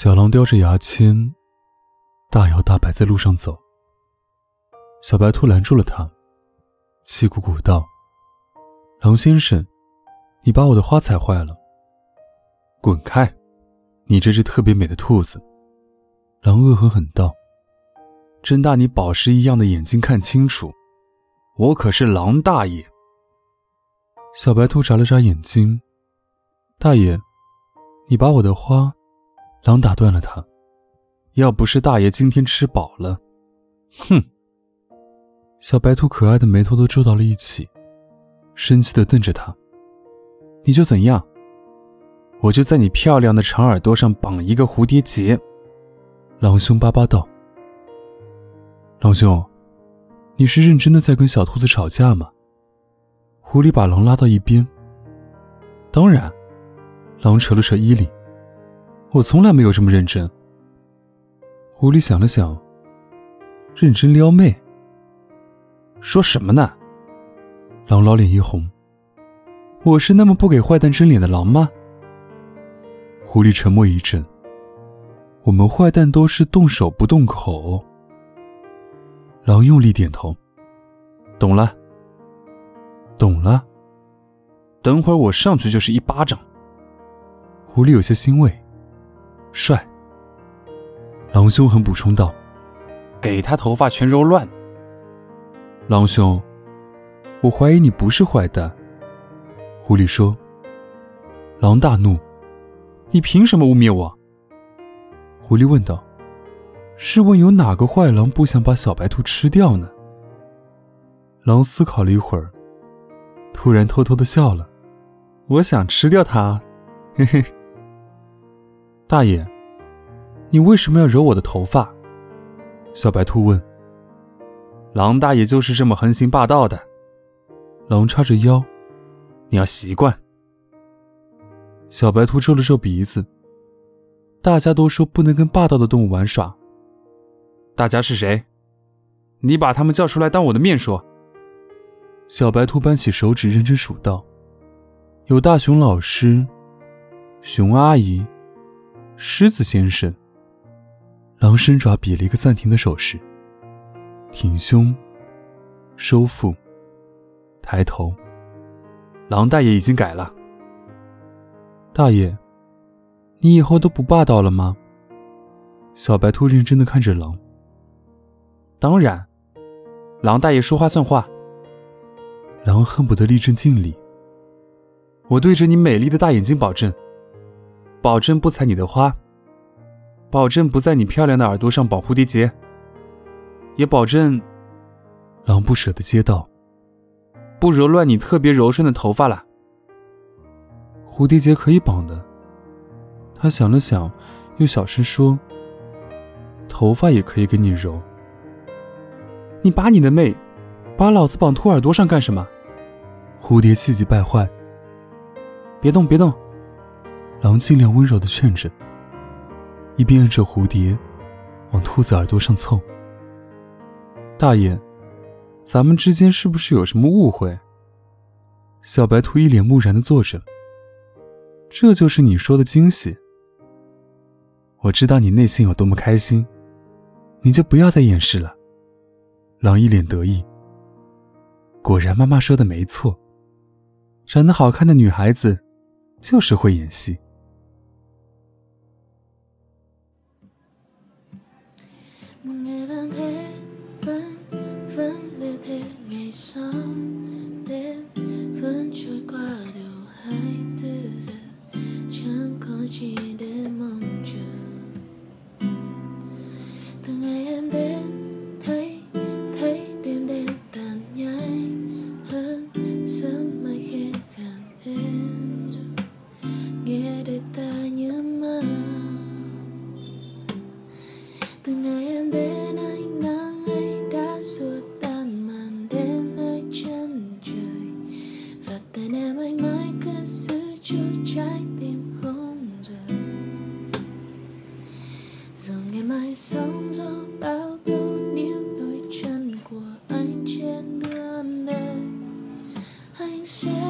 小狼叼着牙签，大摇大摆在路上走。小白兔拦住了他，气鼓鼓道：“狼先生，你把我的花踩坏了，滚开！你这只特别美的兔子。”狼恶狠狠道：“睁大你宝石一样的眼睛看清楚，我可是狼大爷。”小白兔眨了眨眼睛：“大爷，你把我的花……”狼打断了他：“要不是大爷今天吃饱了，哼！”小白兔可爱的眉头都皱到了一起，生气的瞪着他：“你就怎样？我就在你漂亮的长耳朵上绑一个蝴蝶结。”狼凶巴巴道：“狼兄，你是认真的在跟小兔子吵架吗？”狐狸把狼拉到一边。当然，狼扯了扯衣领。我从来没有这么认真。狐狸想了想，认真撩妹。说什么呢？狼老脸一红。我是那么不给坏蛋争脸的狼吗？狐狸沉默一阵。我们坏蛋都是动手不动口。狼用力点头。懂了。懂了。等会儿我上去就是一巴掌。狐狸有些欣慰。帅。狼兄狠补充道：“给他头发全揉乱。”狼兄，我怀疑你不是坏蛋。”狐狸说。狼大怒：“你凭什么污蔑我？”狐狸问道：“试问有哪个坏狼不想把小白兔吃掉呢？”狼思考了一会儿，突然偷偷的笑了：“我想吃掉它，嘿嘿。”大爷，你为什么要揉我的头发？小白兔问。狼大爷就是这么横行霸道的。狼叉着腰，你要习惯。小白兔皱了皱鼻子。大家都说不能跟霸道的动物玩耍。大家是谁？你把他们叫出来，当我的面说。小白兔扳起手指，认真数道：有大熊老师，熊阿姨。狮子先生，狼伸爪比了一个暂停的手势，挺胸，收腹，抬头。狼大爷已经改了。大爷，你以后都不霸道了吗？小白兔认真的看着狼。当然，狼大爷说话算话。狼恨不得立正敬礼。我对着你美丽的大眼睛保证。保证不踩你的花，保证不在你漂亮的耳朵上绑蝴蝶结，也保证，狼不舍得接道，不揉乱你特别柔顺的头发了。蝴蝶结可以绑的，他想了想，又小声说：“头发也可以给你揉。”你把你的妹，把老子绑兔耳朵上干什么？蝴蝶气急败坏，别动，别动。狼尽量温柔的劝着，一边摁着蝴蝶往兔子耳朵上凑。大爷，咱们之间是不是有什么误会？小白兔一脸木然的坐着。这就是你说的惊喜。我知道你内心有多么开心，你就不要再掩饰了。狼一脸得意。果然，妈妈说的没错，长得好看的女孩子就是会演戏。sun. 谢。